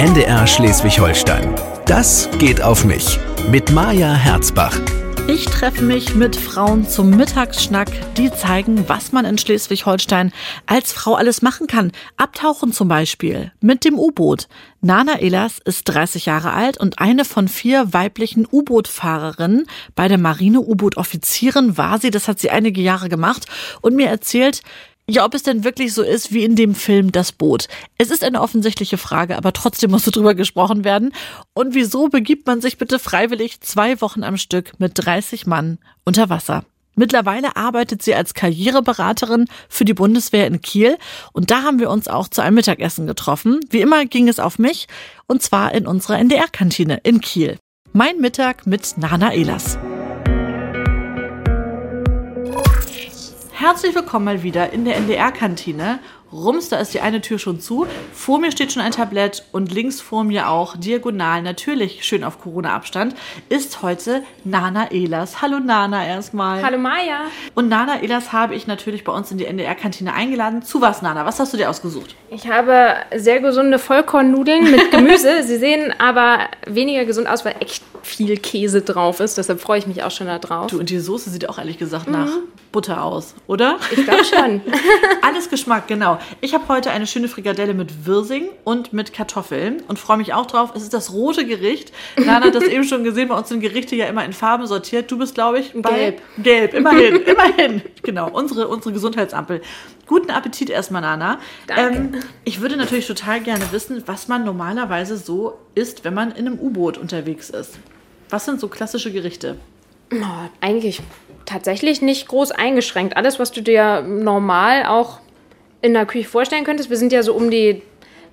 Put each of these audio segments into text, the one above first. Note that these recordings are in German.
NDR Schleswig-Holstein. Das geht auf mich. Mit Maja Herzbach. Ich treffe mich mit Frauen zum Mittagsschnack, die zeigen, was man in Schleswig-Holstein als Frau alles machen kann. Abtauchen zum Beispiel mit dem U-Boot. Nana Elas ist 30 Jahre alt und eine von vier weiblichen U-Boot-Fahrerinnen. Bei der Marine U-Boot-Offizierin war sie, das hat sie einige Jahre gemacht und mir erzählt, ja, ob es denn wirklich so ist wie in dem Film Das Boot. Es ist eine offensichtliche Frage, aber trotzdem muss drüber gesprochen werden. Und wieso begibt man sich bitte freiwillig zwei Wochen am Stück mit 30 Mann unter Wasser? Mittlerweile arbeitet sie als Karriereberaterin für die Bundeswehr in Kiel und da haben wir uns auch zu einem Mittagessen getroffen. Wie immer ging es auf mich und zwar in unserer NDR-Kantine in Kiel. Mein Mittag mit Nana Elas. Herzlich willkommen mal wieder in der NDR-Kantine. Rums, da ist die eine Tür schon zu. Vor mir steht schon ein Tablett und links vor mir auch diagonal, natürlich schön auf Corona-Abstand, ist heute Nana Elas. Hallo Nana erstmal. Hallo Maja. Und Nana Elas habe ich natürlich bei uns in die NDR-Kantine eingeladen. Zu was, Nana? Was hast du dir ausgesucht? Ich habe sehr gesunde Vollkornnudeln mit Gemüse. Sie sehen aber weniger gesund aus, weil echt viel Käse drauf ist. Deshalb freue ich mich auch schon da drauf. Du, und die Soße sieht auch ehrlich gesagt mhm. nach Butter aus, oder? Ich glaube schon. Alles Geschmack, genau. Ich habe heute eine schöne Frikadelle mit Wirsing und mit Kartoffeln und freue mich auch drauf. Es ist das rote Gericht. Nana hat das eben schon gesehen, bei uns sind Gerichte ja immer in Farben sortiert. Du bist, glaube ich, bei Gelb. Gelb, immerhin, immerhin. Genau, unsere, unsere Gesundheitsampel. Guten Appetit erstmal, Nana. Danke. Ähm, ich würde natürlich total gerne wissen, was man normalerweise so isst, wenn man in einem U-Boot unterwegs ist. Was sind so klassische Gerichte? Oh, eigentlich tatsächlich nicht groß eingeschränkt. Alles, was du dir normal auch in der Küche vorstellen könntest. Wir sind ja so um die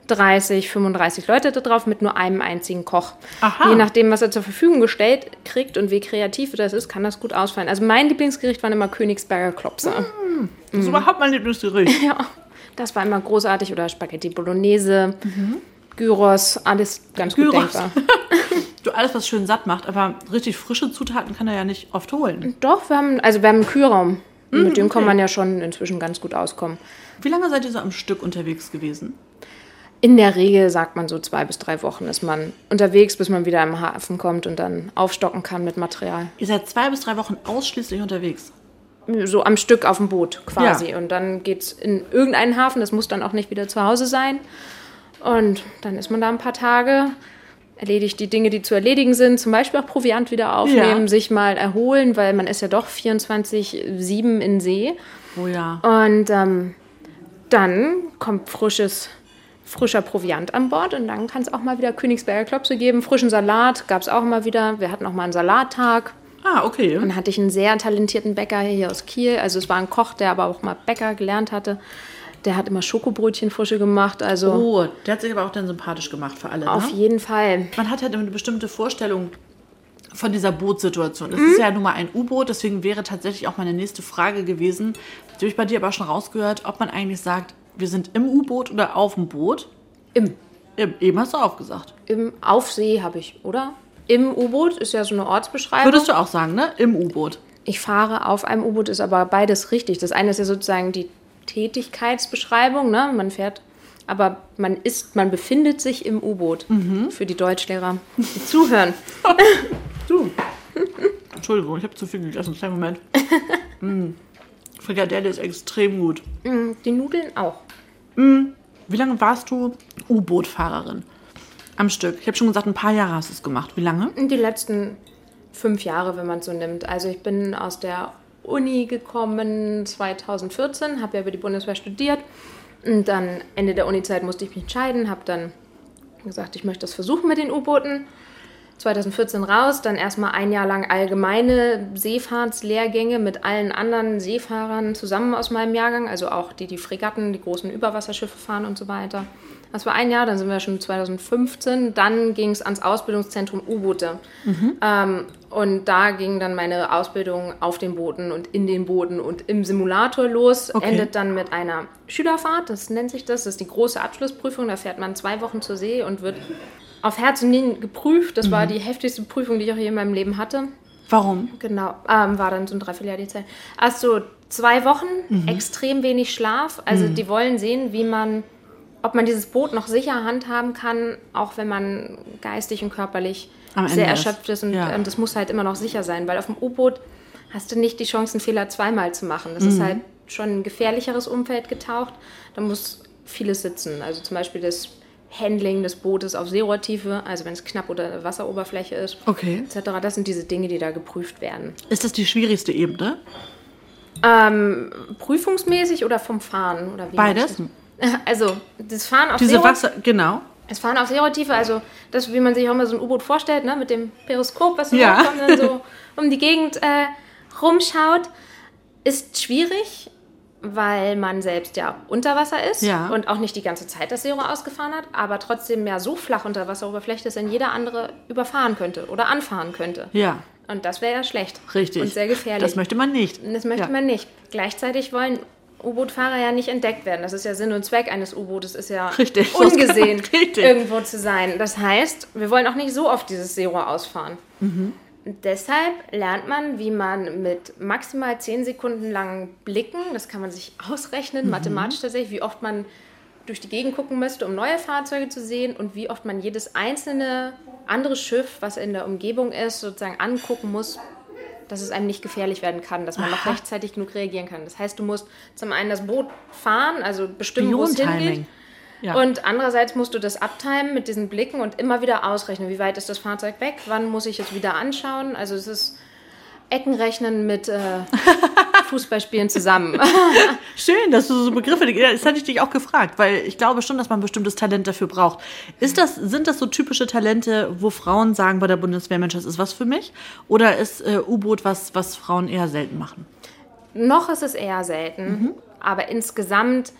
30, 35 Leute da drauf mit nur einem einzigen Koch. Aha. Je nachdem, was er zur Verfügung gestellt kriegt und wie kreativ das ist, kann das gut ausfallen. Also mein Lieblingsgericht waren immer Königsberger Klopse. Mm, das ist überhaupt mein Lieblingsgericht. Ja, das war immer großartig. Oder Spaghetti Bolognese, mhm. Gyros, alles ganz Gyros. gut denkbar. du, alles, was schön satt macht, aber richtig frische Zutaten kann er ja nicht oft holen. Doch, wir haben, also wir haben einen Kühlraum. Mhm, mit dem okay. kann man ja schon inzwischen ganz gut auskommen. Wie lange seid ihr so am Stück unterwegs gewesen? In der Regel sagt man so zwei bis drei Wochen ist man unterwegs, bis man wieder im Hafen kommt und dann aufstocken kann mit Material. Ihr seid zwei bis drei Wochen ausschließlich unterwegs? So am Stück auf dem Boot quasi. Ja. Und dann geht es in irgendeinen Hafen, das muss dann auch nicht wieder zu Hause sein. Und dann ist man da ein paar Tage, erledigt die Dinge, die zu erledigen sind, zum Beispiel auch Proviant wieder aufnehmen, ja. sich mal erholen, weil man ist ja doch 24-7 in See. Oh ja. Und ähm, dann kommt frisches, frischer Proviant an Bord und dann kann es auch mal wieder Königsberger Klopse geben. Frischen Salat gab es auch mal wieder. Wir hatten auch mal einen Salattag. Ah, okay. Und dann hatte ich einen sehr talentierten Bäcker hier aus Kiel. Also es war ein Koch, der aber auch mal Bäcker gelernt hatte. Der hat immer Schokobrötchen frische gemacht. Also oh, der hat sich aber auch dann sympathisch gemacht für alle. Auf ne? jeden Fall. Man hat halt eine bestimmte Vorstellung von dieser Bootsituation. Es mhm. ist ja nun mal ein U-Boot, deswegen wäre tatsächlich auch meine nächste Frage gewesen, die habe ich bei dir aber schon rausgehört, ob man eigentlich sagt, wir sind im U-Boot oder auf dem Boot? Im. Im. Eben hast du aufgesagt. Im Aufsee habe ich, oder? Im U-Boot ist ja so eine Ortsbeschreibung. Würdest du auch sagen, ne? Im U-Boot. Ich fahre auf einem U-Boot, ist aber beides richtig. Das eine ist ja sozusagen die Tätigkeitsbeschreibung, ne? Man fährt aber man ist, man befindet sich im U-Boot. Mhm. Für die Deutschlehrer, die zuhören. du. Entschuldigung, ich habe zu viel gegessen. Kleinen Moment. mm. Frikadelle ist extrem gut. Mm, die Nudeln auch. Mm. Wie lange warst du U-Boot-Fahrerin? Am Stück. Ich habe schon gesagt, ein paar Jahre hast du es gemacht. Wie lange? Die letzten fünf Jahre, wenn man es so nimmt. Also ich bin aus der Uni gekommen 2014, habe ja über die Bundeswehr studiert und dann Ende der Uni-Zeit musste ich mich entscheiden, habe dann gesagt, ich möchte das versuchen mit den U-Booten. 2014 raus, dann erstmal ein Jahr lang allgemeine Seefahrtslehrgänge mit allen anderen Seefahrern zusammen aus meinem Jahrgang, also auch die, die Fregatten, die großen Überwasserschiffe fahren und so weiter. Das war ein Jahr, dann sind wir schon 2015. Dann ging es ans Ausbildungszentrum U-Boote. Mhm. Ähm, und da ging dann meine Ausbildung auf den Booten und in den Booten und im Simulator los. Okay. Endet dann mit einer Schülerfahrt, das nennt sich das. Das ist die große Abschlussprüfung. Da fährt man zwei Wochen zur See und wird auf Herz und Nieren geprüft. Das mhm. war die heftigste Prüfung, die ich auch je in meinem Leben hatte. Warum? Genau, ähm, war dann so ein Dreivierteljahr die Zeit. Also zwei Wochen, mhm. extrem wenig Schlaf. Also mhm. die wollen sehen, wie man ob man dieses Boot noch sicher handhaben kann, auch wenn man geistig und körperlich sehr erschöpft ist. Und Ja. ähm, das muss halt immer noch sicher sein, weil auf dem U-Boot hast du nicht die Chance, einen Fehler zweimal zu machen. Das Mhm. ist halt schon ein gefährlicheres Umfeld getaucht. Da muss vieles sitzen. Also zum Beispiel das Handling des Bootes auf Seerohrtiefe, also wenn es knapp unter Wasseroberfläche ist, Okay. etc. Das sind diese Dinge, die da geprüft werden. Ist das die schwierigste Ebene? Ähm, prüfungsmäßig oder vom Fahren? Oder wie Beides? Also das Fahren auf Diese Seerohr- Wasser, genau. Das Fahren auf Seerohrtiefe, also das, wie man sich auch mal so ein U-Boot vorstellt, ne, mit dem Periskop, was Ja. dann so um die Gegend äh, rumschaut, ist schwierig, weil man selbst ja unter Wasser ist Ja. und auch nicht die ganze Zeit das Seerohr ausgefahren hat, aber trotzdem ja so flach unter Wasseroberfläche, dass dann jeder andere überfahren könnte oder anfahren könnte. Ja, Und das wäre ja schlecht. richtig. Und sehr gefährlich. Das möchte man nicht. Das möchte ja. man nicht. Gleichzeitig wollen U-Boot-Fahrer ja nicht entdeckt werden. Das ist ja Sinn und Zweck eines U-Bootes, ist ja Richtig. ungesehen, Richtig. irgendwo zu sein. Das heißt, wir wollen auch nicht so oft dieses Seerohr ausfahren. Mhm. Und deshalb lernt man, wie man mit maximal 10 Sekunden langen Blicken, das kann man sich ausrechnen, Mhm. mathematisch tatsächlich, wie oft man durch die Gegend gucken müsste, um neue Fahrzeuge zu sehen und wie oft man jedes einzelne andere Schiff, was in der Umgebung ist, sozusagen angucken muss, dass es einem nicht gefährlich werden kann, dass man noch Aha. rechtzeitig genug reagieren kann. Das heißt, du musst zum einen das Boot fahren, also bestimmen, wo es hingeht. Ja. Und andererseits musst du das abtimen mit diesen Blicken und immer wieder ausrechnen, wie weit ist das Fahrzeug weg, wann muss ich es wieder anschauen. Also es ist Eckenrechnen mit äh, Fußballspielen zusammen. Schön, dass du so Begriffe, das hatte ich dich auch gefragt, weil ich glaube schon, dass man ein bestimmtes Talent dafür braucht. Ist das, sind das so typische Talente, wo Frauen sagen bei der Bundeswehr, Mensch, das ist was für mich? Oder ist äh, U-Boot was, was Frauen eher selten machen? Noch ist es eher selten, aber insgesamt,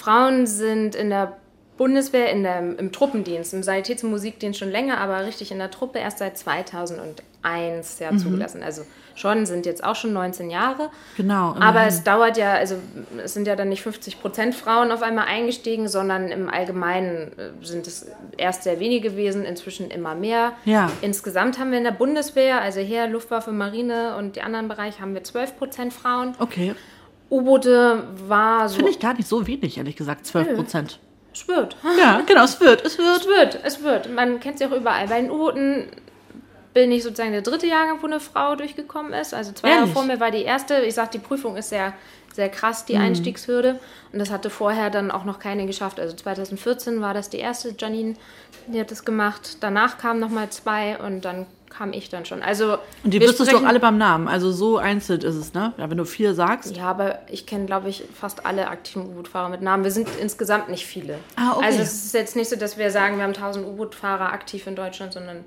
Frauen sind in der Bundeswehr, in der, im Truppendienst, im Sanitäts- und Musikdienst schon länger, aber richtig in der Truppe erst seit 2001 ja zugelassen. Also schon, sind jetzt auch schon 19 Jahre. Genau. Aber immerhin. es dauert ja, also es sind ja dann nicht 50 Prozent Frauen auf einmal eingestiegen, sondern im Allgemeinen äh, sind es erst sehr wenige gewesen, inzwischen immer mehr. Ja. Insgesamt haben wir in der Bundeswehr, also Heer, Luftwaffe, Marine und die anderen Bereiche, haben wir 12 Prozent Frauen. Okay. U-Boote war so. Finde ich gar nicht so wenig, ehrlich gesagt, 12 Prozent. Es wird. Ja, genau, es wird, es wird. Es wird, es wird. Man kennt sie auch überall. Bei den U-Booten bin ich sozusagen der dritte Jahrgang, wo eine Frau durchgekommen ist. Also zwei Jahre vor mir war die erste. Ich sag, die Prüfung ist sehr, sehr krass, die Einstiegshürde. Und das hatte vorher dann auch noch keine geschafft. Also 2014 war das die erste, Janine, die hat das gemacht. Danach kamen nochmal zwei und dann kam ich dann schon. Also Und die wüsstest du sprechen- alle beim Namen. Also so einzeln ist es, ne? Ja, wenn du vier sagst. Ja, aber ich kenne, glaube ich, fast alle aktiven U-Boot-Fahrer mit Namen. Wir sind insgesamt nicht viele. Ah, okay. Also es ist jetzt nicht so, dass wir sagen, wir haben 1000 U-Boot-Fahrer aktiv in Deutschland, sondern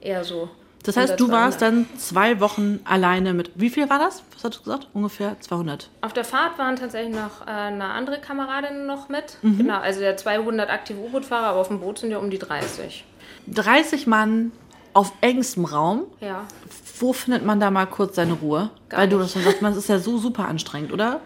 eher so. Das heißt, du 100, warst 200. dann zwei Wochen alleine mit. Wie viel war das? Was hast du gesagt? Ungefähr 200. Auf der Fahrt waren tatsächlich noch äh, eine andere Kameradin noch mit. Mhm. Genau, also der 200 aktive U-Boot-Fahrer, aber auf dem Boot sind ja um die 30. 30 Mann auf engstem Raum. Ja. Wo findet man da mal kurz seine Ruhe? Gar Weil du das schon sagst, man, es ist ja so super anstrengend, oder?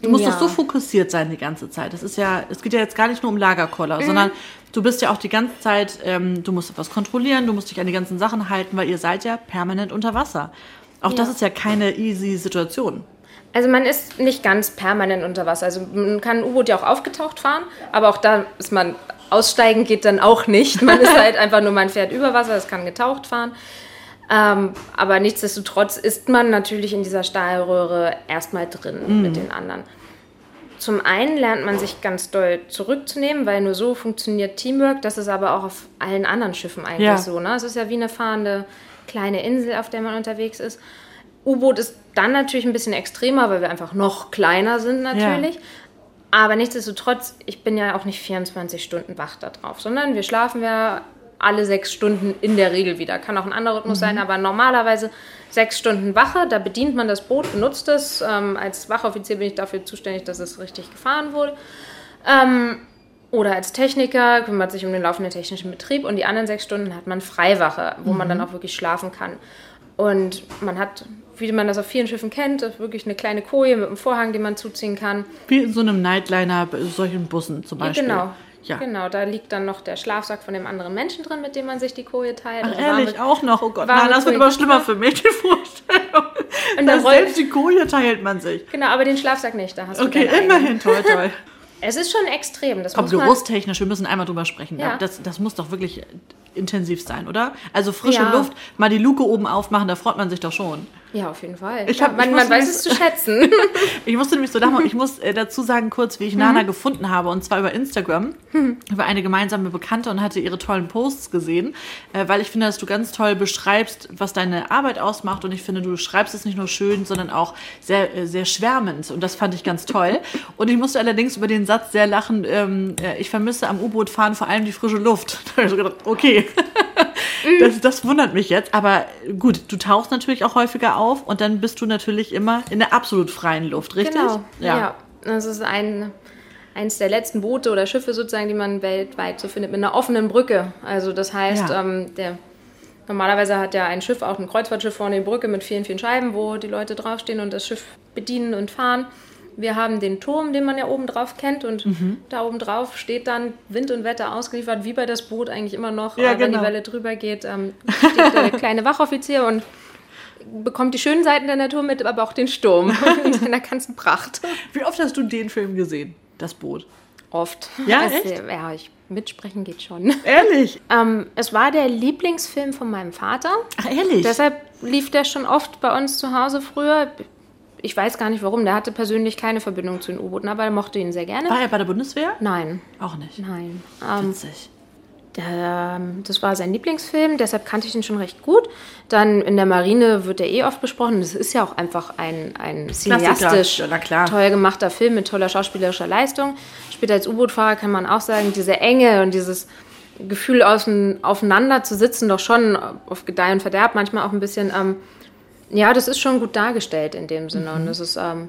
Du musst Ja. doch so fokussiert sein die ganze Zeit. Das ist ja, es geht ja jetzt gar nicht nur um Lagerkoller, sondern du bist ja auch die ganze Zeit, ähm, du musst etwas kontrollieren, du musst dich an die ganzen Sachen halten, weil ihr seid ja permanent unter Wasser. Auch das Ja. ist ja keine easy Situation. Also man ist nicht ganz permanent unter Wasser. Also man kann ein U-Boot ja auch aufgetaucht fahren, aber auch da ist man aussteigen geht dann auch nicht. Man ist halt einfach nur, man fährt über Wasser, es kann getaucht fahren. Ähm, aber nichtsdestotrotz ist man natürlich in dieser Stahlröhre erstmal drin mit den anderen. Zum einen lernt man sich ganz doll zurückzunehmen, weil nur so funktioniert Teamwork. Das ist aber auch auf allen anderen Schiffen eigentlich Ja. so. Ne? Es ist ja wie eine fahrende kleine Insel, auf der man unterwegs ist. U-Boot ist dann natürlich ein bisschen extremer, weil wir einfach noch kleiner sind natürlich. Aber nichtsdestotrotz, ich bin ja auch nicht 24 Stunden wach da drauf, sondern wir schlafen ja alle sechs Stunden in der Regel wieder. Kann auch ein anderer Rhythmus sein, aber normalerweise sechs Stunden Wache. Da bedient man das Boot, benutzt es. Ähm, als Wachoffizier bin ich dafür zuständig, dass es richtig gefahren wurde. Ähm, oder als Techniker kümmert sich um den laufenden technischen Betrieb und die anderen sechs Stunden hat man Freiwache, wo man dann auch wirklich schlafen kann. Und man hat, wie man das auf vielen Schiffen kennt, wirklich eine kleine Koje mit einem Vorhang, den man zuziehen kann. Wie in so einem Nightliner, solchen Bussen zum Beispiel. Genau. Ja. Genau, da liegt dann noch der Schlafsack von dem anderen Menschen drin, mit dem man sich die Koje teilt. Ach, Also ehrlich, warme- auch noch. Oh Gott, nein, das wird immer schlimmer für mich, die Vorstellung. Und dann selbst die Koje teilt man sich. Genau, aber den Schlafsack nicht, da hast Okay, du immerhin, toll, toll. Es ist schon extrem. Das Komm, gerusstechnisch, wir müssen einmal drüber sprechen. Ja. Das, das muss doch wirklich intensiv sein, oder? Also frische Ja. Luft, mal die Luke oben aufmachen, da freut man sich doch schon. Ja, auf jeden Fall. Ich ja, hab- man ich man weiß es zu schätzen. Ich musste nämlich so lachen, ich muss äh, dazu sagen kurz, wie ich Nana gefunden habe, und zwar über Instagram, über eine gemeinsame Bekannte und hatte ihre tollen Posts gesehen, äh, weil ich finde, dass du ganz toll beschreibst, was deine Arbeit ausmacht und ich finde, du schreibst es nicht nur schön, sondern auch sehr, äh, sehr schwärmend und das fand ich ganz toll. Und ich musste allerdings über den Satz sehr lachen, ähm, äh, ich vermisse am U-Boot fahren vor allem die frische Luft. Da habe ich so gedacht, okay. Das, das wundert mich jetzt, aber gut, du tauchst natürlich auch häufiger auf und dann bist du natürlich immer in der absolut freien Luft, richtig? Genau. Ja. Das ist ein, eins der letzten Boote oder Schiffe sozusagen, die man weltweit so findet, mit einer offenen Brücke. Also das heißt, Ja. ähm, der, normalerweise hat ja ein Schiff auch ein Kreuzfahrtschiff vorne die Brücke mit vielen, vielen Scheiben, wo die Leute draufstehen und das Schiff bedienen und fahren. Wir haben den Turm, den man ja oben drauf kennt und Mhm. da oben drauf steht dann Wind und Wetter ausgeliefert, wie bei das Boot eigentlich immer noch, Ja, äh, wenn genau. die Welle drüber geht, ähm, steht der kleine Wachoffizier und bekommt die schönen Seiten der Natur mit, aber auch den Sturm in seiner ganzen Pracht. Wie oft hast du den Film gesehen, das Boot? Oft. Ja, Also, echt? Ja, ich, mitsprechen geht schon. Ehrlich? ähm, es war der Lieblingsfilm von meinem Vater. Ach, ehrlich? Deshalb lief der schon oft bei uns zu Hause früher. Ich weiß gar nicht warum. Der hatte persönlich keine Verbindung zu den U-Booten, aber er mochte ihn sehr gerne. War er bei der Bundeswehr? Nein, Auch nicht. nein. Ähm, Witzig. Der, ähm, das war sein Lieblingsfilm, deshalb kannte ich ihn schon recht gut. Dann in der Marine wird er eh oft besprochen. Das ist ja auch einfach ein, ein cineastisch toll gemachter Film mit toller schauspielerischer Leistung. Später als U-Boot-Fahrer kann man auch sagen, diese Enge und dieses Gefühl außen, aufeinander zu sitzen, doch schon auf Gedeih und Verderb, manchmal auch ein bisschen, ähm, ja, das ist schon gut dargestellt in dem Sinne. Mhm. Und das ist ähm,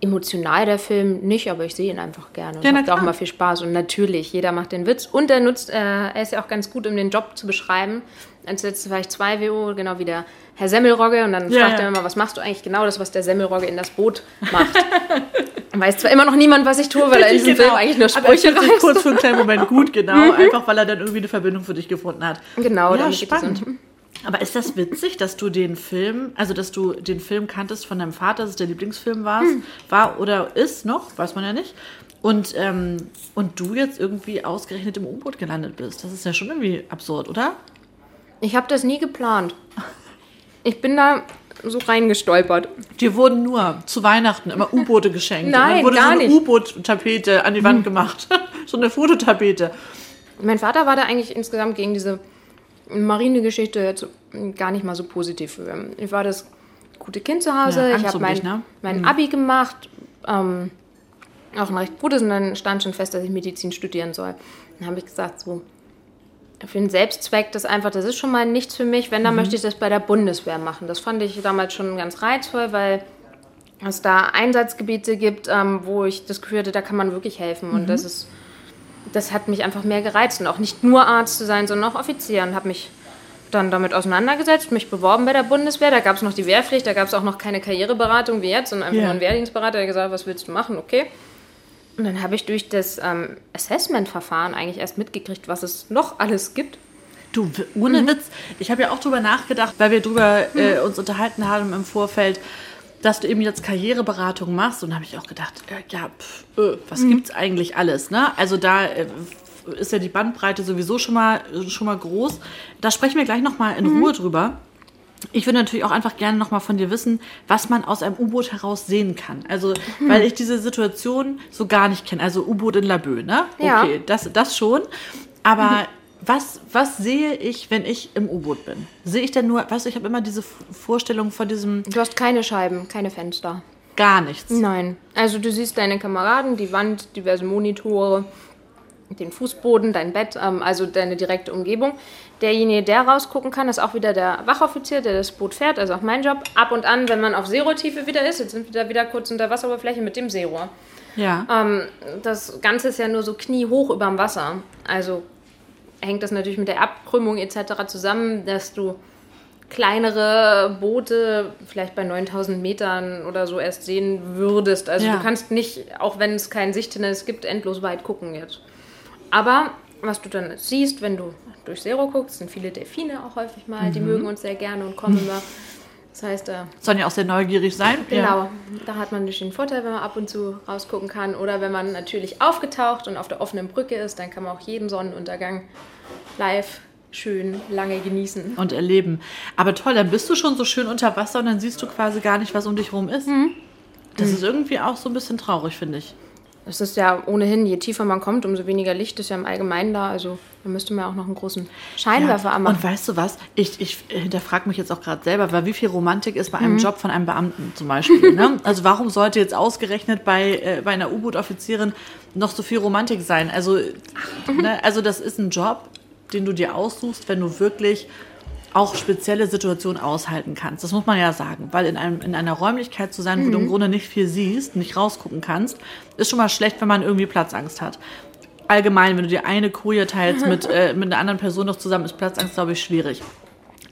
emotional der Film nicht, aber ich sehe ihn einfach gerne Ja, da auch mal viel Spaß. Und natürlich, jeder macht den Witz und er nutzt, äh, er ist ja auch ganz gut, um den Job zu beschreiben. Als letztes war ich zwei WO, genau wie der Herr Semmelrogge und dann Ja, fragt ja. er immer, was machst du eigentlich genau das, was der Semmelrogge in das Boot macht. Weiß zwar immer noch niemand, was ich tue, weil er in diesem Film eigentlich nur genau. Aber Sprüche sich reißt. kurz für einen kleinen Moment gut, genau. Einfach, weil er dann irgendwie eine Verbindung für dich gefunden hat. Genau, ja, damit geht spannend. um- Aber ist das witzig, dass du den Film, also dass du den Film kanntest von deinem Vater, dass es der Lieblingsfilm war, Hm. war oder ist noch, weiß man ja nicht. Und, ähm, und du jetzt irgendwie ausgerechnet im U-Boot gelandet bist. Das ist ja schon irgendwie absurd, oder? Ich habe das nie geplant. Ich bin da so reingestolpert. Dir wurden nur zu Weihnachten immer U-Boote geschenkt. und Nein, dann wurde gar so eine. Hm. U-Boot-Tapete an die Wand gemacht. so eine Fototapete. Mein Vater war da eigentlich insgesamt gegen diese Marinegeschichte jetzt gar nicht mal so positiv. Ich war das gute Kind zu Hause. Ja, ich habe mein, dich, ne? mein Abi gemacht. Ähm, auch ein recht gutes. Und dann stand schon fest, dass ich Medizin studieren soll. Dann habe ich gesagt, so, für den Selbstzweck, das einfach, das ist schon mal nichts für mich. Wenn, dann möchte ich das bei der Bundeswehr machen. Das fand ich damals schon ganz reizvoll, weil es da Einsatzgebiete gibt, ähm, wo ich das Gefühl hatte, da kann man wirklich helfen. Und das ist das hat mich einfach mehr gereizt und auch nicht nur Arzt zu sein, sondern auch Offizier und habe mich dann damit auseinandergesetzt, mich beworben bei der Bundeswehr. Da gab es noch die Wehrpflicht, da gab es auch noch keine Karriereberatung wie jetzt, sondern einfach Ja. nur einen Wehrdienstberater, der gesagt hat, was willst du machen, okay. Und dann habe ich durch das ähm, Assessment-Verfahren eigentlich erst mitgekriegt, was es noch alles gibt. Du, ohne Mhm. Witz, ich habe ja auch drüber nachgedacht, weil wir drüber äh, uns unterhalten haben im Vorfeld, dass du eben jetzt Karriereberatung machst. Und da habe ich auch gedacht, äh, ja, pff, äh, was Mhm. gibt's eigentlich alles? Ne? Also da äh, ist ja die Bandbreite sowieso schon mal, schon mal groß. Da sprechen wir gleich noch mal in Mhm. Ruhe drüber. Ich würde natürlich auch einfach gerne noch mal von dir wissen, was man aus einem U-Boot heraus sehen kann. Also, Mhm. weil ich diese Situation so gar nicht kenne. Also U-Boot in Laboe, ne? Ja. Okay, das, das schon. Aber was, was sehe ich, wenn ich im U-Boot bin? Sehe ich denn nur, weißt du, ich habe immer diese Vorstellung von diesem Du hast keine Scheiben, keine Fenster. gar nichts. Nein. Also du siehst deine Kameraden, die Wand, diverse Monitore, den Fußboden, dein Bett, ähm, also deine direkte Umgebung. Derjenige, der rausgucken kann, ist auch wieder der Wachoffizier, der das Boot fährt, also auch mein Job. Ab und an, wenn man auf Seerotiefe wieder ist, jetzt sind wir da wieder kurz unter Wasseroberfläche mit dem Seerohr. Ja. Ähm, das Ganze ist ja nur so kniehoch über dem Wasser. Also hängt das natürlich mit der Abkrümmung etc. zusammen, dass du kleinere Boote vielleicht bei 9000 Metern oder so erst sehen würdest. Also Ja. du kannst nicht, auch wenn es kein Sichthindernis gibt, endlos weit gucken jetzt. Aber was du dann siehst, wenn du durch Zero guckst, sind viele Delfine auch häufig mal, die mögen uns sehr gerne und kommen immer. Das heißt, da. Sollen ja auch sehr neugierig sein. Genau, Ja. da hat man natürlich den Vorteil, wenn man ab und zu rausgucken kann. Oder wenn man natürlich aufgetaucht und auf der offenen Brücke ist, dann kann man auch jeden Sonnenuntergang live schön lange genießen. Und erleben. Aber toll, dann bist du schon so schön unter Wasser und dann siehst du quasi gar nicht, was um dich rum ist. Mhm. Das ist irgendwie auch so ein bisschen traurig, finde ich. Es ist ja ohnehin, je tiefer man kommt, umso weniger Licht ist ja im Allgemeinen da. Also da müsste man auch noch einen großen Scheinwerfer Ja. anmachen. Und weißt du was? Ich, ich hinterfrage mich jetzt auch gerade selber, weil wie viel Romantik ist bei einem Mhm. Job von einem Beamten zum Beispiel? ne? Also warum sollte jetzt ausgerechnet bei, äh, bei einer U-Boot-Offizierin noch so viel Romantik sein? Also, ne? also das ist ein Job, den du dir aussuchst, wenn du wirklich auch spezielle Situationen aushalten kannst. Das muss man ja sagen, weil in, einem, in einer Räumlichkeit zu sein, wo Mhm. du im Grunde nicht viel siehst, nicht rausgucken kannst, ist schon mal schlecht, wenn man irgendwie Platzangst hat allgemein, wenn du dir eine Koje teilst mit, äh, mit einer anderen Person noch zusammen, ist Platzangst, glaube ich, schwierig.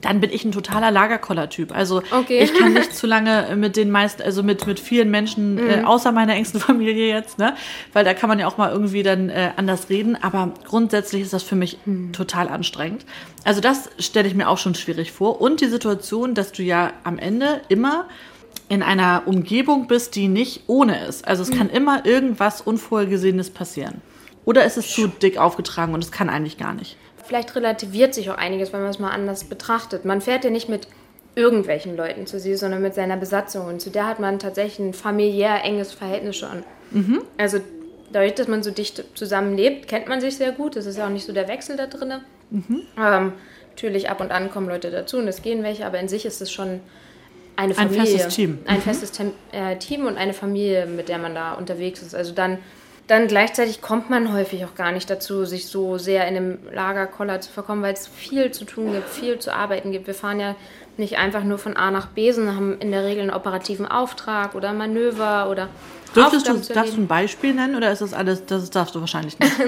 Dann bin ich ein totaler Lagerkoller-Typ. Also Okay. ich kann nicht zu lange mit den meisten, also mit, mit vielen Menschen, äh, außer meiner engsten Familie jetzt, ne? Weil da kann man ja auch mal irgendwie dann äh, anders reden. Aber grundsätzlich ist das für mich total anstrengend. Also das stelle ich mir auch schon schwierig vor. Und die Situation, dass du ja am Ende immer in einer Umgebung bist, die nicht ohne ist. Also es kann immer irgendwas Unvorhergesehenes passieren. Oder ist es zu dick aufgetragen und es kann eigentlich gar nicht. Vielleicht relativiert sich auch einiges, wenn man es mal anders betrachtet. Man fährt ja nicht mit irgendwelchen Leuten zu See, sondern mit seiner Besatzung. Und zu der hat man tatsächlich ein familiär enges Verhältnis schon. Also dadurch, dass man so dicht zusammenlebt, kennt man sich sehr gut. Es ist ja auch nicht so der Wechsel da drin. Ähm, natürlich ab und an kommen Leute dazu und es gehen welche, aber in sich ist es schon eine Ein Familie. festes Team. Ein festes Tem äh, Team und eine Familie, mit der man da unterwegs ist. Also dann, dann gleichzeitig kommt man häufig auch gar nicht dazu, sich so sehr in einem Lagerkoller zu verkommen, weil es viel zu tun gibt, viel zu arbeiten gibt. Wir fahren ja nicht einfach nur von A nach B, sondern haben in der Regel einen operativen Auftrag oder Manöver oder Dürftest du, darfst du ein Beispiel nennen oder ist das alles, das darfst du wahrscheinlich nicht?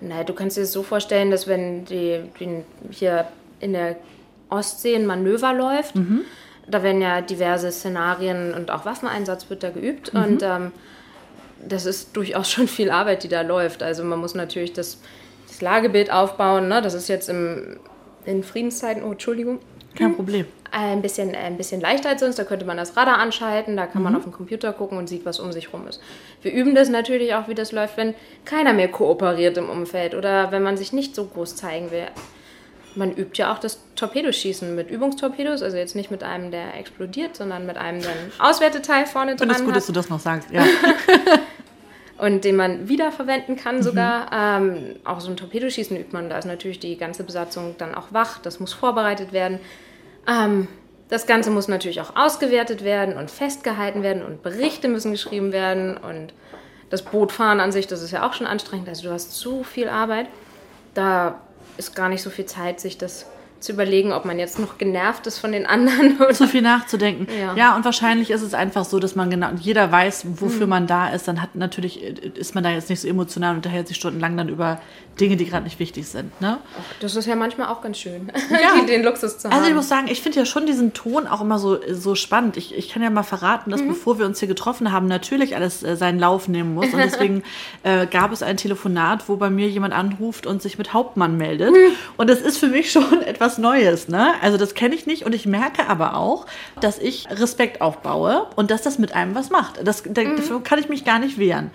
Naja, du kannst dir das so vorstellen, dass wenn die, die hier in der Ostsee ein Manöver läuft, da werden ja diverse Szenarien und auch Waffeneinsatz wird da geübt und ähm, das ist durchaus schon viel Arbeit, die da läuft. Also man muss natürlich das, das Lagebild aufbauen, ne? das ist jetzt im, in Friedenszeiten, oh Entschuldigung, Kein Problem. ein bisschen, ein bisschen leichter als sonst. Da könnte man das Radar anschalten, da kann man auf den Computer gucken und sieht, was um sich rum ist. Wir üben das natürlich auch, wie das läuft, wenn keiner mehr kooperiert im Umfeld oder wenn man sich nicht so groß zeigen will. Man übt ja auch das Torpedoschießen mit Übungstorpedos, also jetzt nicht mit einem, der explodiert, sondern mit einem, der ein Auswerteteil vorne dran finde es gut, hat dass du das noch sagst. Ja. und den man wiederverwenden kann sogar. Ähm, auch so ein Torpedoschießen übt man, da ist natürlich die ganze Besatzung dann auch wach, das muss vorbereitet werden. Ähm, das Ganze muss natürlich auch ausgewertet werden und festgehalten werden und Berichte müssen geschrieben werden und das Bootfahren an sich, das ist ja auch schon anstrengend. Also du hast so viel Arbeit, da ist gar nicht so viel Zeit, sich das zu überlegen, ob man jetzt noch genervt ist von den anderen oder Zu viel nachzudenken. Ja. Ja. und wahrscheinlich ist es einfach so, dass man genau, jeder weiß, wofür man da ist. Dann hat natürlich, ist man da jetzt nicht so emotional und unterhält sich stundenlang dann über Dinge, die gerade nicht wichtig sind. Ne? Das ist ja manchmal auch ganz schön, Ja. den Luxus zu haben. Also ich muss sagen, ich finde ja schon diesen Ton auch immer so, so spannend. Ich, ich kann ja mal verraten, dass bevor wir uns hier getroffen haben, natürlich alles äh, seinen Lauf nehmen muss. Und deswegen äh, gab es ein Telefonat, wo bei mir jemand anruft und sich mit Hauptmann meldet. Und das ist für mich schon etwas Neues. Ne? Also das kenne ich nicht. Und ich merke aber auch, dass ich Respekt aufbaue und dass das mit einem was macht. Das, da, Dafür kann ich mich gar nicht wehren.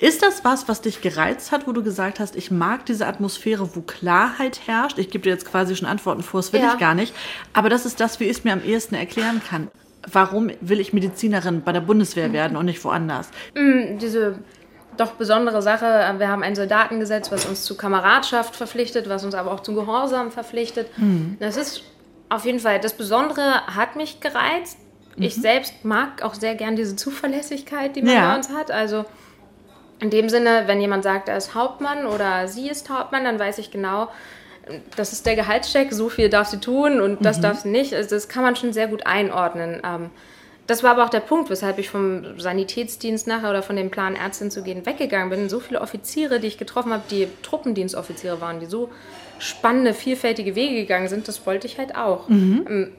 Ist das was, was dich gereizt hat, wo du gesagt hast, ich mag diese Atmosphäre, wo Klarheit herrscht? Ich gebe dir jetzt quasi schon Antworten vor, das will Ja. ich gar nicht. Aber das ist das, wie ich es mir am ehesten erklären kann. Warum will ich Medizinerin bei der Bundeswehr werden und nicht woanders? diese doch besondere Sache. äh, Wir haben ein Soldatengesetz, was uns zu Kameradschaft verpflichtet, was uns aber auch zu Gehorsam verpflichtet. Das ist auf jeden Fall, das Besondere hat mich gereizt. Ich selbst mag auch sehr gern diese Zuverlässigkeit, die man Ja. bei uns hat. Also in dem Sinne, wenn jemand sagt, er ist Hauptmann oder sie ist Hauptmann, dann weiß ich genau, das ist der Gehaltscheck, so viel darf sie tun und das darf sie nicht. Also das kann man schon sehr gut einordnen. Das war aber auch der Punkt, weshalb ich vom Sanitätsdienst nachher oder von dem Plan Ärztin zu gehen weggegangen bin. So viele Offiziere, die ich getroffen habe, die Truppendienstoffiziere waren, die so spannende, vielfältige Wege gegangen sind, das wollte ich halt auch. Ähm,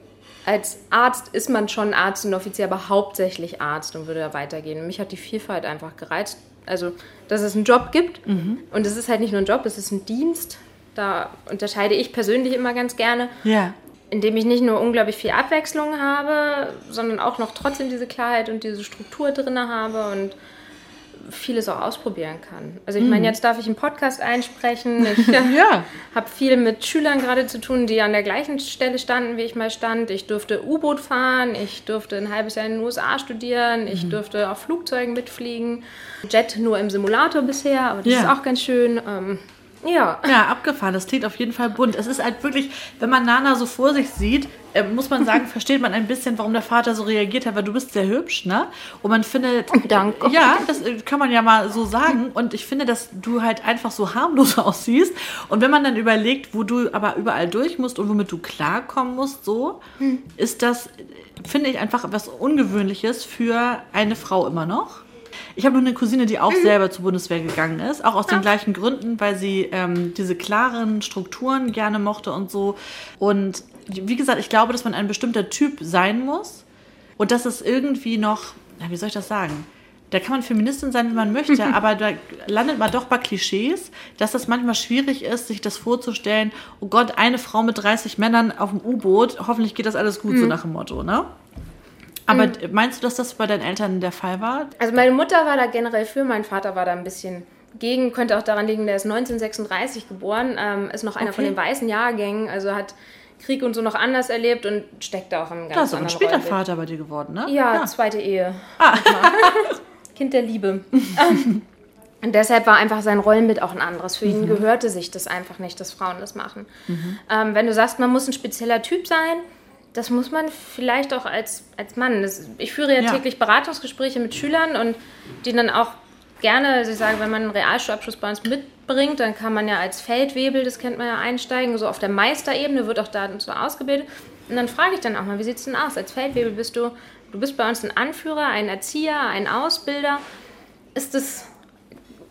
als Arzt ist man schon Arzt und Offizier, aber hauptsächlich Arzt und würde da weitergehen. Und mich hat die Vielfalt einfach gereizt. Also, dass es einen Job gibt und es ist halt nicht nur ein Job, es ist ein Dienst. Da unterscheide ich persönlich immer ganz gerne Ja. In dem ich nicht nur unglaublich viel Abwechslung habe, sondern auch noch trotzdem diese Klarheit und diese Struktur drin habe und vieles auch ausprobieren kann. Also ich meine, Mhm. jetzt darf ich einen Podcast einsprechen. Ich Ja. habe viel mit Schülern gerade zu tun, die an der gleichen Stelle standen, wie ich mal stand. Ich durfte U-Boot fahren, ich durfte ein halbes Jahr in den USA studieren, Mhm. ich durfte auf Flugzeugen mitfliegen. Jet nur im Simulator bisher, aber das Ja. ist auch ganz schön. Ähm, ja, Ja, abgefahren. Das klingt auf jeden Fall bunt. Es ist halt wirklich, wenn man Nana so vor sich sieht, äh, muss man sagen, versteht man ein bisschen, warum der Vater so reagiert hat, weil du bist sehr hübsch, ne? Und man findet. Danke. Ja, das äh, kann man ja mal so sagen. Und ich finde, dass du halt einfach so harmlos aussiehst. Und wenn man dann überlegt, wo du aber überall durch musst und womit du klarkommen musst, so, ist das, äh, finde ich, einfach was Ungewöhnliches für eine Frau immer noch. Ich habe nur eine Cousine, die auch selber zur Bundeswehr gegangen ist, auch aus den gleichen Gründen, weil sie ähm, diese klaren Strukturen gerne mochte und so. Und wie gesagt, ich glaube, dass man ein bestimmter Typ sein muss und dass es irgendwie noch, na, wie soll ich das sagen? Da kann man Feministin sein, wie man möchte, aber da landet man doch bei Klischees, dass das manchmal schwierig ist, sich das vorzustellen. Oh Gott, eine Frau mit 30 Männern auf dem U-Boot, hoffentlich geht das alles gut, so nach dem Motto, ne? Aber meinst du, dass das bei deinen Eltern der Fall war? Also meine Mutter war da generell für, mein Vater war da ein bisschen gegen, könnte auch daran liegen, der ist 1936 geboren, ähm, ist noch einer Okay. von den weißen Jahrgängen, also hat Krieg und so noch anders erlebt und steckt da auch im ganz Das ist ein später Rollenbild. Vater bei dir geworden, ne? Ja, zweite Ehe. kind der Liebe. Ähm, Und deshalb war einfach sein Rollenbild auch ein anderes. Für ihn gehörte sich das einfach nicht, dass Frauen das machen. Ähm, wenn du sagst, man muss ein spezieller Typ sein, das muss man vielleicht auch als, als Mann. Das, ich führe ja, Ja. täglich Beratungsgespräche mit Schülern und die dann auch gerne, also ich sage, wenn man einen Realschulabschluss bei uns mitbringt, dann kann man ja als Feldwebel, das kennt man ja, einsteigen. So auf der Meisterebene wird auch da so ausgebildet. Und dann frage ich dann auch mal, wie sieht es denn aus? Als Feldwebel bist du, du bist bei uns ein Anführer, ein Erzieher, ein Ausbilder. Ist das,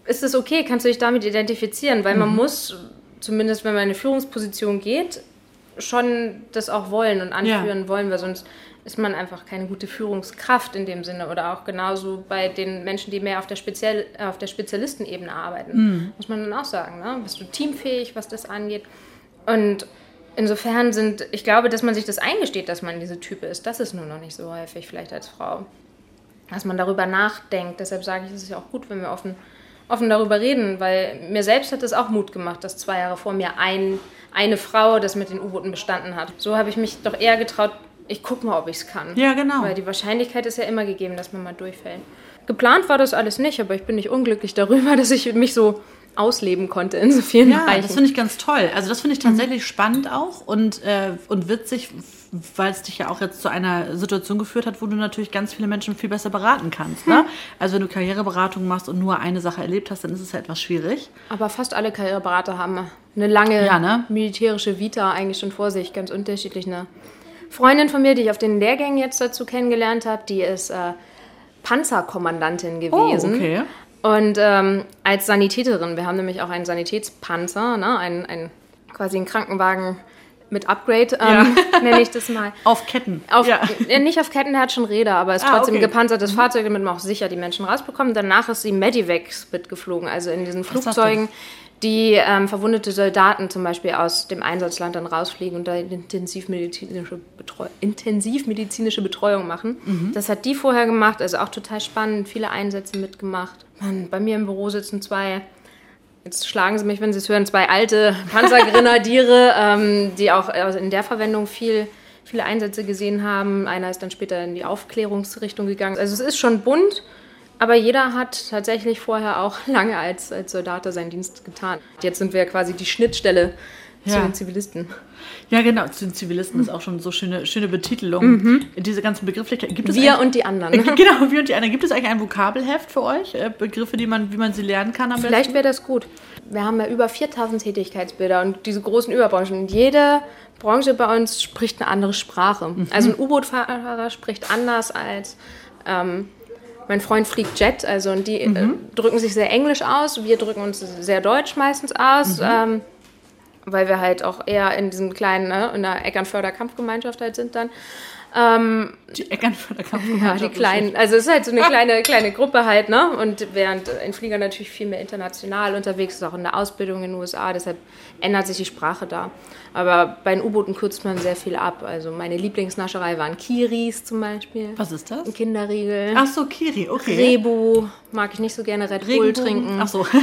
ist das okay? Kannst du dich damit identifizieren? Weil man muss, zumindest wenn man in eine Führungsposition geht, schon das auch wollen und anführen wollen, weil sonst ist man einfach keine gute Führungskraft in dem Sinne. Oder auch genauso bei den Menschen, die mehr auf der, Speziell, äh, auf der Spezialistenebene arbeiten. Muss man dann auch sagen, ne? bist du teamfähig, was das angeht. Und insofern sind, ich glaube, dass man sich das eingesteht, dass man diese Type ist. Das ist nur noch nicht so häufig, vielleicht als Frau. Dass man darüber nachdenkt. Deshalb sage ich, es ist ja auch gut, wenn wir offen, offen darüber reden, weil mir selbst hat es auch Mut gemacht, dass zwei Jahre vor mir ein, eine Frau das mit den U-Booten bestanden hat. So habe ich mich doch eher getraut, ich gucke mal, ob ich es kann. Ja, genau. Weil die Wahrscheinlichkeit ist ja immer gegeben, dass man mal durchfällt. Geplant war das alles nicht, aber ich bin nicht unglücklich darüber, dass ich mich so ausleben konnte in so vielen Ja, Bereichen. das finde ich ganz toll. Also das finde ich tatsächlich spannend auch und, äh, und witzig, weil es dich ja auch jetzt zu einer Situation geführt hat, wo du natürlich ganz viele Menschen viel besser beraten kannst. Ne? Also wenn du Karriereberatung machst und nur eine Sache erlebt hast, dann ist es ja etwas schwierig. Aber fast alle Karriereberater haben eine lange Ja, ne? militärische Vita eigentlich schon vor sich, ganz unterschiedlich. Eine Freundin von mir, die ich auf den Lehrgängen jetzt dazu kennengelernt habe, die ist äh, Panzerkommandantin gewesen. Oh, okay. Und ähm, als Sanitäterin, wir haben nämlich auch einen Sanitätspanzer, ne? ein, ein, quasi einen Krankenwagen mit Upgrade, ähm, nenne ich das mal. Auf Ketten. Auf, ja. ja, nicht auf Ketten, der hat schon Räder, aber ist Ah, trotzdem okay. ein gepanzertes Fahrzeug, damit man auch sicher die Menschen rausbekommt. Danach ist sie Medivacs mitgeflogen, also in diesen Flugzeugen, die ähm, verwundete Soldaten zum Beispiel aus dem Einsatzland dann rausfliegen und da intensivmedizinische, Betreu intensivmedizinische Betreuung machen. Mhm. Das hat die vorher gemacht, also auch total spannend, viele Einsätze mitgemacht. Man, bei mir im Büro sitzen zwei Jetzt schlagen Sie mich, wenn Sie es hören, zwei alte Panzergrenadiere, ähm, die auch äh, in der Verwendung viel, viele Einsätze gesehen haben. Einer ist dann später in die Aufklärungsrichtung gegangen. Also es ist schon bunt, aber jeder hat tatsächlich vorher auch lange als, als Soldat seinen Dienst getan. Jetzt sind wir quasi die Schnittstelle zu Ja. den Zivilisten. ja, genau. Zu den Zivilisten ist auch schon so schöne, schöne Betitelung. Diese ganzen Begrifflichkeiten. Gibt es Wir und die anderen. Genau, wir und die anderen. Gibt es eigentlich ein Vokabelheft für euch? Äh, Begriffe, die man, wie man sie lernen kann am Vielleicht wäre das gut. Wir haben ja über 4000 Tätigkeitsbilder und diese großen Überbranchen. Und jede Branche bei uns spricht eine andere Sprache. Also ein U-Boot-Fahrer spricht anders als ähm, mein Freund fliegt Jet. Also und die äh, drücken sich sehr englisch aus. Wir drücken uns sehr deutsch meistens aus. Ähm, weil wir halt auch eher in diesem kleinen, ne, in der Eckernförder Kampfgemeinschaft halt sind dann. Ähm, die Eckernförder Ja, die kleinen. Also es ist halt so eine kleine, kleine Gruppe halt, ne? Und während ein Flieger natürlich viel mehr international unterwegs ist, auch in der Ausbildung in den USA, deshalb ändert sich die Sprache da. Aber bei den U-Booten kürzt man sehr viel ab. Also meine Lieblingsnascherei waren Kiris zum Beispiel. Was ist das? Ein Kinderriegel. Ach so, Kiri, okay. Rebu mag ich nicht so gerne Red Bull trinken. Ach so.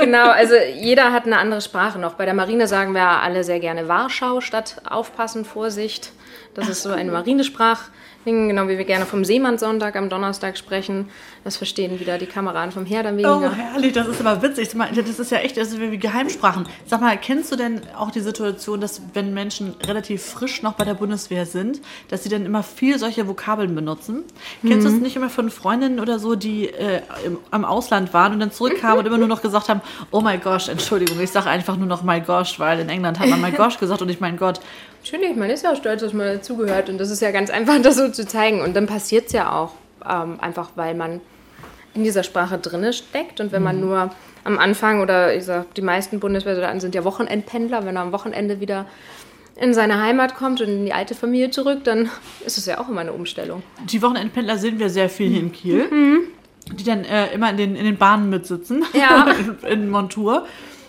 Genau, also jeder hat eine andere Sprache noch. Bei der Marine sagen wir alle sehr gerne Warschau statt Aufpassen, Vorsicht. Das ist so ein Marinesprachding, genau wie wir gerne vom Seemannssonntag am Donnerstag sprechen. Das verstehen wieder die Kameraden vom Heer dann Oh, weniger. herrlich, das ist aber witzig. Das ist ja echt das ist wie Geheimsprachen. Sag mal, kennst du denn auch die Situation, dass wenn Menschen relativ frisch noch bei der Bundeswehr sind, dass sie dann immer viel solche Vokabeln benutzen? Kennst du es nicht immer von Freundinnen oder so, die äh, im, am Ausland waren und dann zurückkamen und immer nur noch gesagt haben, oh my gosh, Entschuldigung, ich sage einfach nur noch my gosh, weil in England hat man my gosh gesagt und ich mein Gott. Natürlich, man ist ja auch stolz, dass man dazugehört und das ist ja ganz einfach, das so zu zeigen. Und dann passiert es ja auch, ähm, einfach weil man in dieser Sprache drinne steckt und wenn man nur am Anfang oder ich sag, die meisten Bundeswehrsoldaten sind ja Wochenendpendler, wenn er am Wochenende wieder in seine Heimat kommt und in die alte Familie zurück, dann ist es ja auch immer eine Umstellung. Die Wochenendpendler sehen wir sehr viel hier in Kiel. Die dann äh, immer in den, in den Bahnen mitsitzen. Ja. in, in Montur.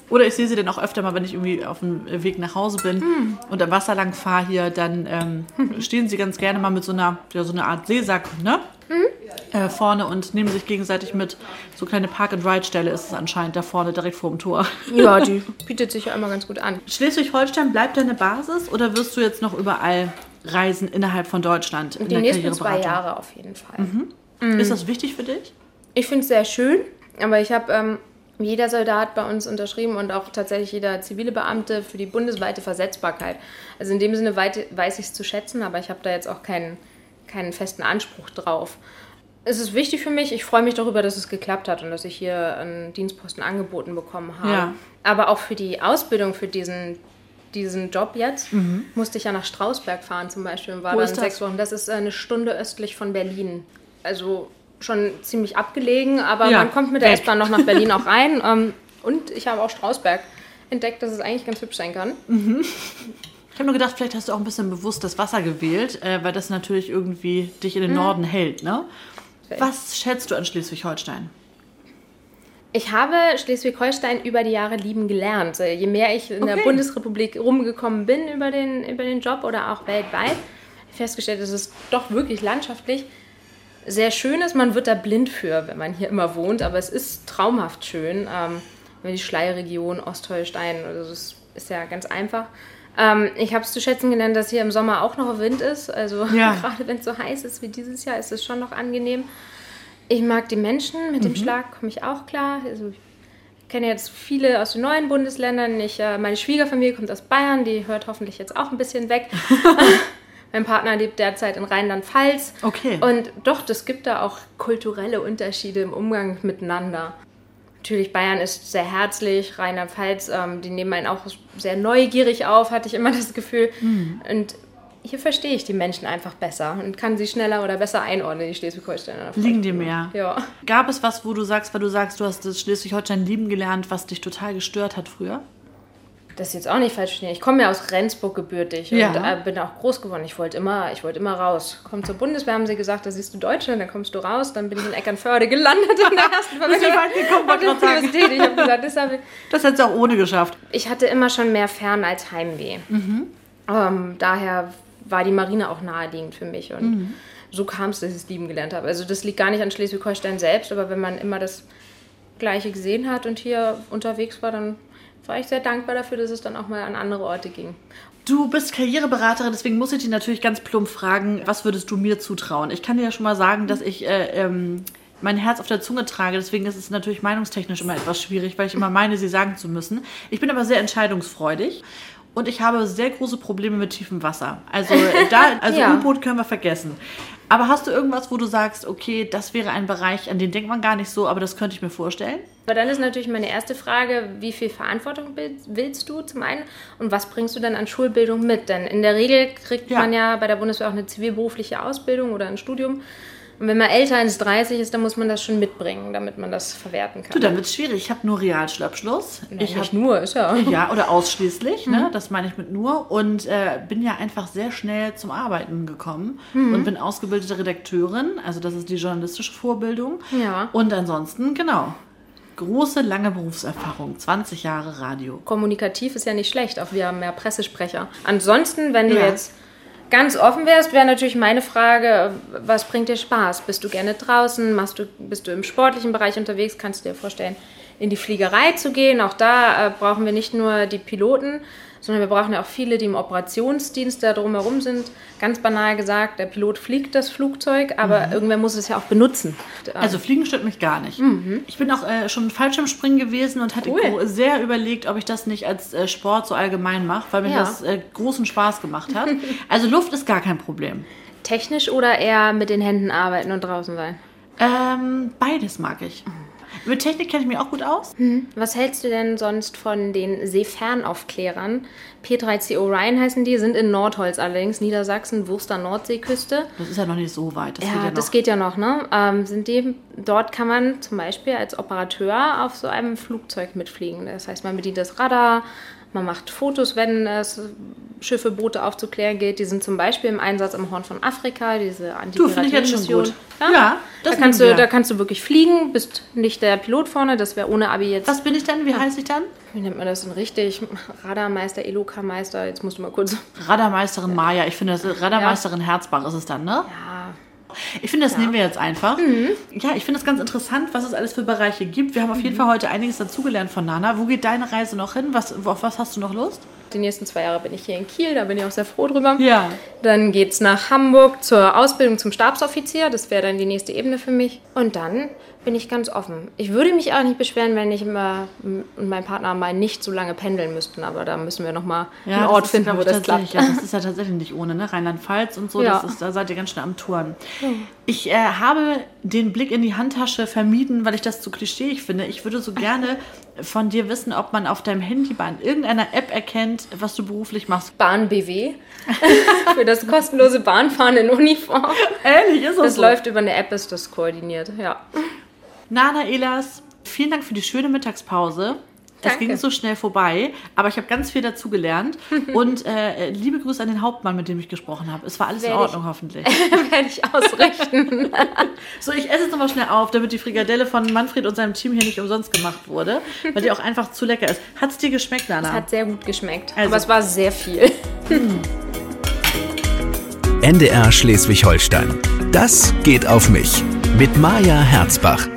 Oder ich sehe sie dann auch öfter mal, wenn ich irgendwie auf dem Weg nach Hause bin und am Wasser lang fahre hier, dann ähm, stehen sie ganz gerne mal mit so einer, ja, so einer Art Seesack, ne? Äh, vorne und nehmen sich gegenseitig mit. So kleine Park-and-Ride-Stelle ist es anscheinend da vorne direkt vor dem Tor. Ja, die bietet sich ja immer ganz gut an. Schleswig-Holstein bleibt deine Basis oder wirst du jetzt noch überall reisen innerhalb von Deutschland? in Die der nächsten zwei? Jahre auf jeden Fall. Ist das wichtig für dich? Ich finde es sehr schön, aber ich habe ähm, jeder Soldat bei uns unterschrieben und auch tatsächlich jeder zivile Beamte für die bundesweite Versetzbarkeit. Also in dem Sinne weiß ich es zu schätzen, aber ich habe da jetzt auch keinen, keinen festen Anspruch drauf. Es ist wichtig für mich. Ich freue mich darüber, dass es geklappt hat und dass ich hier einen Dienstposten angeboten bekommen habe. Ja. Aber auch für die Ausbildung für diesen, diesen Job jetzt musste ich ja nach Strausberg fahren zum Beispiel und war Wo dann sechs Wochen. Das ist äh, eine Stunde östlich von Berlin. Also schon ziemlich abgelegen, aber Ja, man kommt mit der. S-Bahn noch nach Berlin auch rein. Ähm, und ich habe auch Strausberg entdeckt, dass es eigentlich ganz hübsch sein kann. Ich habe nur gedacht, vielleicht hast du auch ein bisschen bewusst das Wasser gewählt, äh, weil das natürlich irgendwie dich in den Norden hält, ne? Was schätzt du an Schleswig-Holstein? Ich habe Schleswig-Holstein über die Jahre lieben gelernt. Äh, Je mehr ich in der Okay. Bundesrepublik rumgekommen bin über den, über den Job oder auch weltweit, festgestellt, dass es doch wirklich landschaftlich sehr schön ist. Man wird da blind für, wenn man hier immer wohnt, aber es ist traumhaft schön. Ähm, die Schleierregion, Ostholstein, also das ist ja ganz einfach. Ähm, ich habe es zu schätzen gelernt, dass hier im Sommer auch noch Wind ist. Also Ja. gerade wenn es so heiß ist wie dieses Jahr, ist es schon noch angenehm. Ich mag die Menschen, mit dem Schlag komme ich auch klar. Also ich kenne jetzt viele aus den neuen Bundesländern. Ich, äh, meine Schwiegerfamilie kommt aus Bayern, die hört hoffentlich jetzt auch ein bisschen weg. mein Partner lebt derzeit in Rheinland-Pfalz. Okay. Und doch, das gibt da auch kulturelle Unterschiede im Umgang miteinander. Natürlich, Bayern ist sehr herzlich, Rheinland-Pfalz, ähm, die nehmen einen auch sehr neugierig auf, hatte ich immer das Gefühl. Und hier verstehe ich die Menschen einfach besser und kann sie schneller oder besser einordnen, die Schleswig-Holsteiner. Liegen dir mehr? Ja. Gab es was, wo du sagst, weil du sagst, du hast das Schleswig-Holstein lieben gelernt, was dich total gestört hat früher? Das ist jetzt auch nicht falsch verstehen. Ich komme ja aus Rendsburg gebürtig Ja. und äh, bin auch groß geworden. Ich wollte immer, ich wollte immer raus. Komm zur Bundeswehr, haben sie gesagt, da siehst du Deutsche, dann kommst du raus. Dann bin ich in Eckernförde gelandet in der ersten An ich habe gesagt, das habe ich. Das hättest du auch ohne geschafft. Ich hatte immer schon mehr Fern als Heimweh. Ähm, daher war die Marine auch naheliegend für mich. Und so kam es, dass ich es lieben gelernt habe. Also das liegt gar nicht an Schleswig-Holstein selbst, aber wenn man immer das Gleiche gesehen hat und hier unterwegs war, dann war ich sehr dankbar dafür, dass es dann auch mal an andere Orte ging. Du bist Karriereberaterin, deswegen muss ich dich natürlich ganz plump fragen, was würdest du mir zutrauen? Ich kann dir ja schon mal sagen, dass ich äh, ähm, mein Herz auf der Zunge trage, deswegen ist es natürlich meinungstechnisch immer etwas schwierig, weil ich immer meine, sie sagen zu müssen. Ich bin aber sehr entscheidungsfreudig. Und ich habe sehr große Probleme mit tiefem Wasser. Also, da, also Ja. U-Boot können wir vergessen. Aber hast du irgendwas, wo du sagst, okay, das wäre ein Bereich, an den denkt man gar nicht so, aber das könnte ich mir vorstellen? Aber dann ist natürlich meine erste Frage, wie viel Verantwortung will- willst du zum einen und was bringst du dann an Schulbildung mit? Denn in der Regel kriegt Ja. man ja bei der Bundeswehr auch eine zivilberufliche Ausbildung oder ein Studium. Und wenn man älter als 30 ist, dann muss man das schon mitbringen, damit man das verwerten kann. Du, dann wird es schwierig. Ich habe nur Realschulabschluss. Nein, ich habe nur, ist ja. Ja, oder ausschließlich, ne? das meine ich mit nur. Und äh, bin ja einfach sehr schnell zum Arbeiten gekommen und bin ausgebildete Redakteurin. Also das ist die journalistische Vorbildung. Ja. Und ansonsten, genau, große, lange Berufserfahrung, 20 Jahre Radio. Kommunikativ ist ja nicht schlecht, auch wir haben mehr Pressesprecher. Ansonsten, wenn du Ja. jetzt ganz offen wärst, wäre natürlich meine Frage, was bringt dir Spaß? Bist du gerne draußen? Machst du, bist du im sportlichen Bereich unterwegs? Kannst du dir vorstellen, in die Fliegerei zu gehen? Auch da äh, brauchen wir nicht nur die Piloten, sondern wir brauchen ja auch viele, die im Operationsdienst da drumherum sind. Ganz banal gesagt, der Pilot fliegt das Flugzeug, aber irgendwer muss es ja auch benutzen. Also Fliegen stört mich gar nicht. Ich bin auch äh, schon Fallschirmspringen gewesen und hatte Cool. sehr überlegt, ob ich das nicht als äh, Sport so allgemein mache, weil mir Ja. das äh, großen Spaß gemacht hat. Also Luft ist gar kein Problem. Technisch oder eher mit den Händen arbeiten und draußen sein? Ähm, beides mag ich. Mit Technik kenne ich mich auch gut aus. Was hältst du denn sonst von den Seefernaufklärern? P3C Orion heißen die, sind in Nordholz allerdings, Niedersachsen, Wurster Nordseeküste. Das ist ja noch nicht so weit. Das Ja, geht ja noch. das geht ja noch, ne? Ähm, sind die, dort kann man zum Beispiel als Operateur auf so einem Flugzeug mitfliegen. Das heißt, man bedient das Radar, man macht Fotos, wenn es Schiffe, Boote aufzuklären geht. Die sind zum Beispiel im Einsatz im Horn von Afrika, diese gut. Ja, das da, kannst du, da kannst du wirklich fliegen, bist nicht der Pilot vorne, das wäre ohne Abi jetzt Was bin ich denn? Wie heiße ich dann? wie nennt man das denn richtig? Radarmeister, Eloka-Meister, jetzt musst du mal kurz. Radarmeisterin Maja. Ich finde, das Radarmeisterin Herzbach ist es dann, ne? Ja, Ich finde, das nehmen wir jetzt einfach. Mhm. Ja, ich finde es ganz interessant, was es alles für Bereiche gibt. Wir haben auf jeden Mhm. Fall heute einiges dazugelernt von Nana. Wo geht deine Reise noch hin? Was, auf was hast du noch Lust? die nächsten zwei Jahre bin ich hier in Kiel, da bin ich auch sehr froh drüber. Ja. Dann geht es nach Hamburg zur Ausbildung zum Stabsoffizier, das wäre dann die nächste Ebene für mich. Und dann bin ich ganz offen. Ich würde mich auch nicht beschweren, wenn ich immer und mein Partner mal nicht so lange pendeln müssten, aber da müssen wir nochmal einen das Ort ist, finden, wo das klappt. Ja, das ist ja tatsächlich nicht ohne, ne? Rheinland-Pfalz und so, Ja. das ist, da seid ihr ganz schnell am Touren. Ich äh, habe den Blick in die Handtasche vermieden, weil ich das zu klischeeig finde. Ich würde so gerne von dir wissen, ob man auf deinem Handy bei irgendeiner App erkennt, was du beruflich machst. Bahn BW für das kostenlose Bahnfahren in Uniform. Ehrlich, ist Das läuft über eine App, ist das koordiniert, ja. Nana Elas, vielen Dank für die schöne Mittagspause. Es ging so schnell vorbei, aber ich habe ganz viel dazu gelernt. Und äh, liebe Grüße an den Hauptmann, mit dem ich gesprochen habe. Es war alles in Werde ich- Ordnung, hoffentlich. Werde ich ausrichten. So, ich esse jetzt nochmal schnell auf, damit die Frikadelle von Manfred und seinem Team hier nicht umsonst gemacht wurde, weil die auch einfach zu lecker ist. Hat es dir geschmeckt, Nana? Hat sehr gut geschmeckt. Also- Aber es war sehr viel. NDR Schleswig-Holstein. Das geht auf mich. Mit Maja Herzbach.